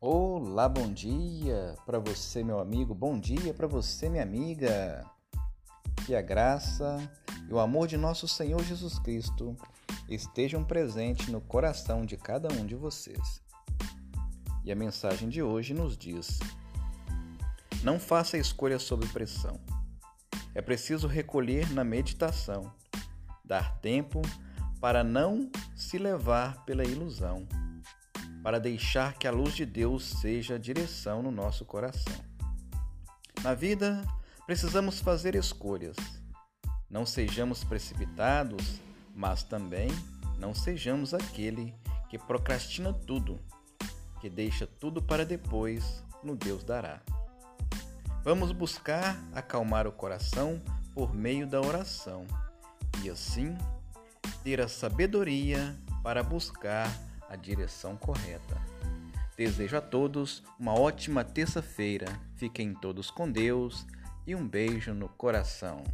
Olá, bom dia para você, meu amigo. Bom dia para você, minha amiga. Que a graça e o amor de nosso Senhor Jesus Cristo estejam presentes no coração de cada um de vocês. E a mensagem de hoje nos diz: Não faça escolha sob pressão. É preciso recolher na meditação, dar tempo para não se levar pela ilusão para deixar que a luz de Deus seja a direção no nosso coração. Na vida, precisamos fazer escolhas. Não sejamos precipitados, mas também não sejamos aquele que procrastina tudo, que deixa tudo para depois, no Deus dará. Vamos buscar acalmar o coração por meio da oração e assim ter a sabedoria para buscar a direção correta. Desejo a todos uma ótima terça-feira. Fiquem todos com Deus e um beijo no coração.